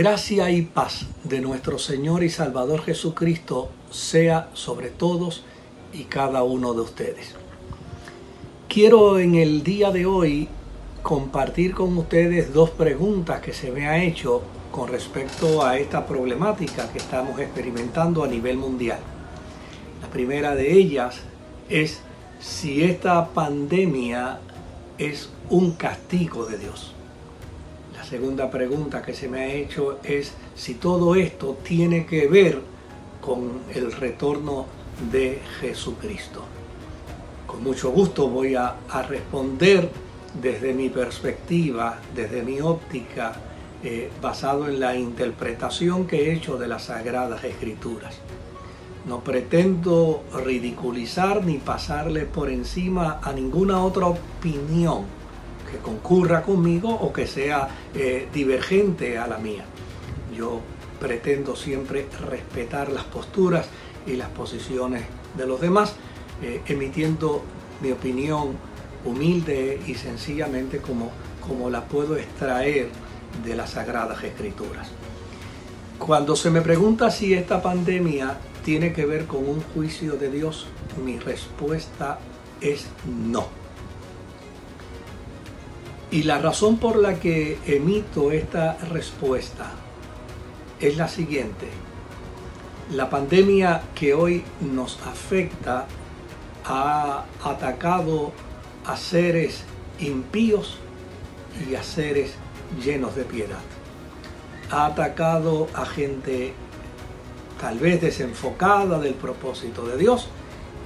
Gracia y paz de nuestro Señor y Salvador Jesucristo sea sobre todos y cada uno de ustedes. Quiero en el día de hoy compartir con ustedes dos preguntas que se me ha hecho con respecto a esta problemática que estamos experimentando a nivel mundial. La primera de ellas es si esta pandemia es un castigo de Dios segunda pregunta que se me ha hecho es si todo esto tiene que ver con el retorno de Jesucristo. Con mucho gusto voy a, responder desde mi perspectiva, desde mi óptica, eh, basado en la interpretación que he hecho de las Sagradas Escrituras. No pretendo ridiculizar ni pasarle por encima a ninguna otra opinión que concurra conmigo o que sea eh, divergente a la mía. Yo pretendo siempre respetar las posturas y las posiciones de los demás, eh, emitiendo mi opinión humilde y sencillamente como, como la puedo extraer de las sagradas escrituras. Cuando se me pregunta si esta pandemia tiene que ver con un juicio de Dios, mi respuesta es no. Y la razón por la que emito esta respuesta es la siguiente. La pandemia que hoy nos afecta ha atacado a seres impíos y a seres llenos de piedad. Ha atacado a gente tal vez desenfocada del propósito de Dios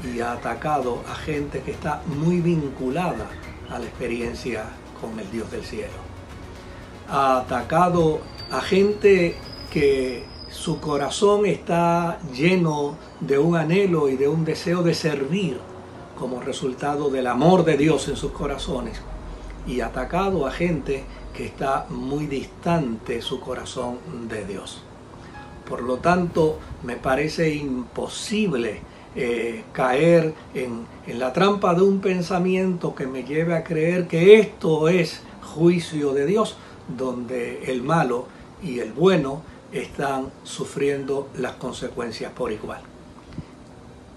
y ha atacado a gente que está muy vinculada a la experiencia con el Dios del cielo. Ha atacado a gente que su corazón está lleno de un anhelo y de un deseo de servir como resultado del amor de Dios en sus corazones. Y atacado a gente que está muy distante su corazón de Dios. Por lo tanto, me parece imposible eh, caer en, en la trampa de un pensamiento que me lleve a creer que esto es juicio de Dios, donde el malo y el bueno están sufriendo las consecuencias por igual.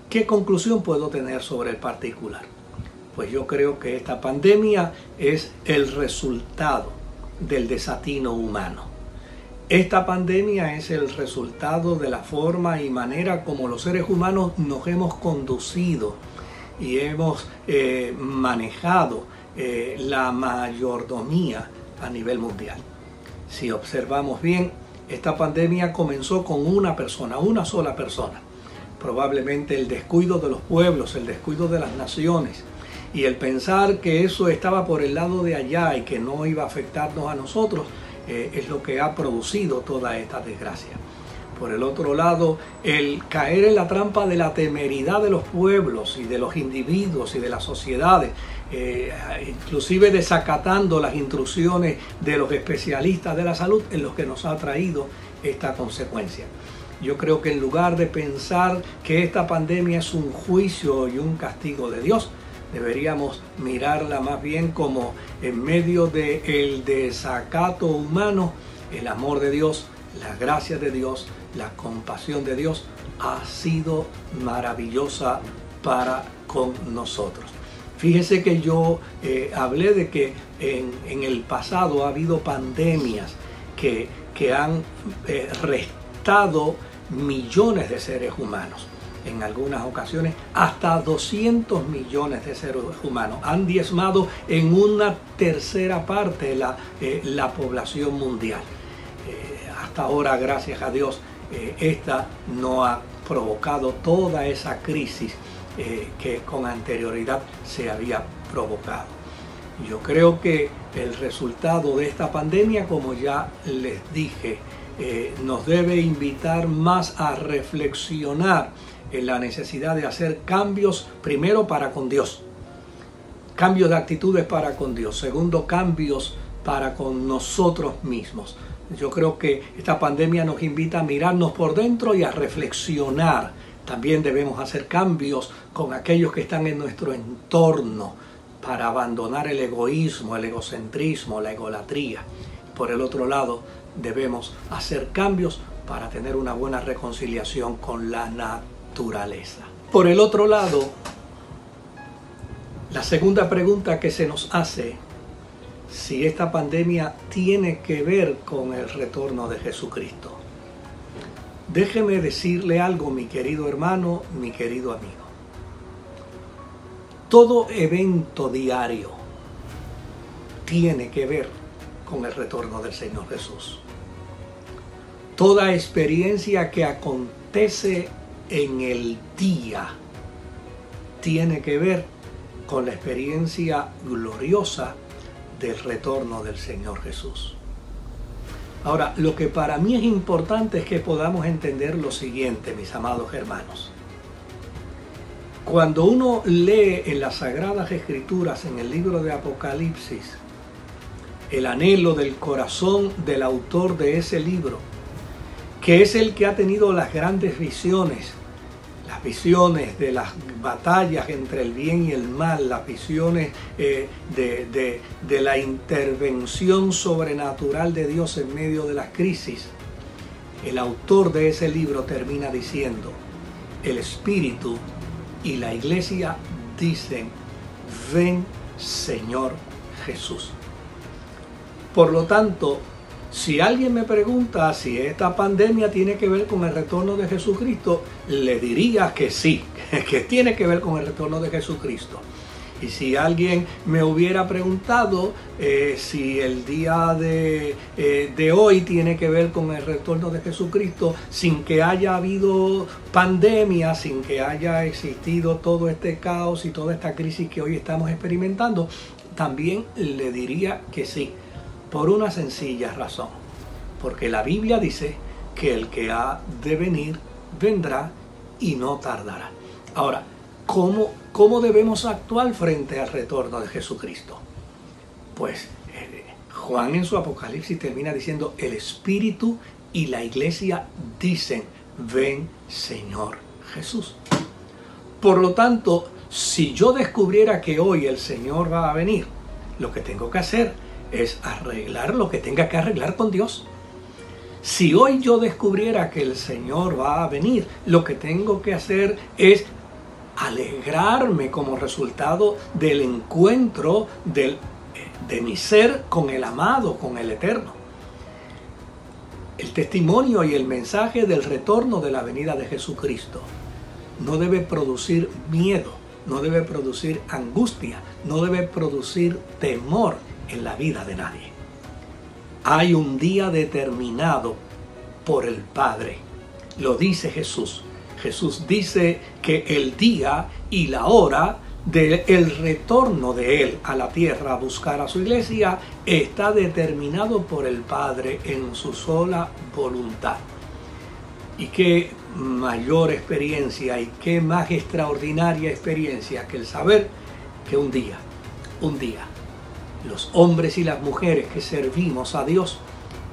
¿Qué conclusión puedo tener sobre el particular? Pues yo creo que esta pandemia es el resultado del desatino humano. Esta pandemia es el resultado de la forma y manera como los seres humanos nos hemos conducido y hemos eh, manejado eh, la mayordomía a nivel mundial. Si observamos bien, esta pandemia comenzó con una persona, una sola persona. Probablemente el descuido de los pueblos, el descuido de las naciones y el pensar que eso estaba por el lado de allá y que no iba a afectarnos a nosotros, eh, es lo que ha producido toda esta desgracia. Por el otro lado, el caer en la trampa de la temeridad de los pueblos y de los individuos y de las sociedades, eh, inclusive desacatando las instrucciones de los especialistas de la salud, en los que nos ha traído esta consecuencia. Yo creo que en lugar de pensar que esta pandemia es un juicio y un castigo de Dios, deberíamos mirarla más bien como en medio del el desacato humano, el amor de Dios, la gracia de Dios, la compasión de Dios ha sido maravillosa para con nosotros. Fíjese que yo eh, hablé de que en, el pasado ha habido pandemias que, que han eh, restado millones de seres humanos en algunas ocasiones hasta 200 millones de seres humanos. Han diezmado en una tercera parte la, eh, la población mundial. Eh, hasta ahora, gracias a Dios, eh, esta no ha provocado toda esa crisis que con anterioridad se había provocado. Yo creo que el resultado de esta pandemia, como ya les dije, nos debe invitar más a reflexionar en la necesidad de hacer cambios, primero para con Dios, cambios de actitudes para con Dios, segundo cambios para con nosotros mismos. Yo creo que esta pandemia nos invita a mirarnos por dentro y a reflexionar. También debemos hacer cambios con aquellos que están en nuestro entorno para abandonar el egoísmo, el egocentrismo, la egolatría. Por el otro lado, debemos hacer cambios para tener una buena reconciliación con la naturaleza. Por el otro lado, la segunda pregunta que se nos hace, si esta pandemia tiene que ver con el retorno de Jesucristo. Déjeme decirle algo, mi querido hermano, mi querido amigo. Todo evento diario tiene que ver con el retorno del Señor Jesús. Toda experiencia que acontece en el día tiene que ver con la experiencia gloriosa del retorno del Señor Jesús. Ahora, lo que para mí es importante es que podamos entender lo siguiente, mis amados hermanos. Cuando uno lee en las Sagradas Escrituras, en el libro de Apocalipsis, el anhelo del corazón del autor de ese libro, que es el que ha tenido las grandes visiones, las visiones de las batallas entre el bien y el mal, las visiones eh, de, de la intervención sobrenatural de Dios en medio de las crisis. El autor de ese libro termina diciendo, el Espíritu y la iglesia dicen, ven Señor Jesús. Por lo tanto, si alguien me pregunta si esta pandemia tiene que ver con el retorno de Jesucristo, le diría que sí, que tiene que ver con el retorno de Jesucristo. Y si alguien me hubiera preguntado eh, si el día de, eh, de, hoy tiene que ver con el retorno de Jesucristo, sin que haya habido pandemia, sin que haya existido todo este caos y toda esta crisis que hoy estamos experimentando, también le diría que sí por una sencilla razón. Porque la Biblia dice que el que ha de venir vendrá y no tardará. Ahora, ¿cómo, cómo debemos actuar frente al retorno de Jesucristo? Pues eh, Juan en su Apocalipsis termina diciendo, el Espíritu y la iglesia dicen, ven Señor Jesús. Por lo tanto, si yo descubriera que hoy el Señor va a venir, lo que tengo que hacer es arreglar lo que tenga que arreglar con Dios. Si hoy yo descubriera que el Señor va a venir, lo que tengo que hacer es alegrarme como resultado del encuentro del, de mi ser con el amado, con el eterno. El testimonio y el mensaje del retorno de la venida de Jesucristo no debe producir miedo, no debe producir angustia, no debe producir temor en la vida de nadie. Hay un día determinado por el Padre. Lo dice Jesús. Jesús dice que el día y la hora del retorno de Él a la tierra a buscar a su iglesia está determinado por el Padre en su sola voluntad. Y qué mayor experiencia y qué más extraordinaria experiencia que el saber que un día, un día, los hombres y las mujeres que servimos a Dios,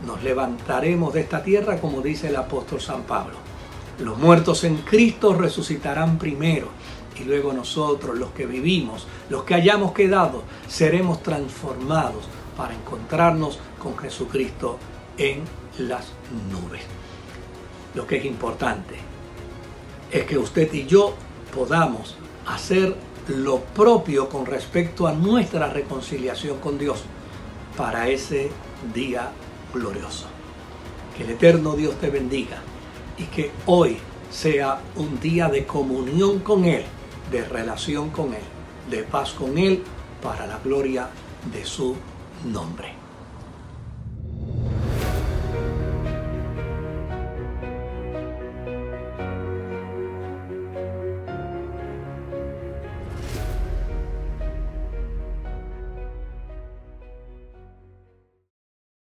nos levantaremos de esta tierra como dice el apóstol San Pablo. Los muertos en Cristo resucitarán primero y luego nosotros, los que vivimos, los que hayamos quedado, seremos transformados para encontrarnos con Jesucristo en las nubes. Lo que es importante es que usted y yo podamos hacer lo propio con respecto a nuestra reconciliación con Dios para ese día glorioso. Que el eterno Dios te bendiga y que hoy sea un día de comunión con Él, de relación con Él, de paz con Él, para la gloria de su nombre.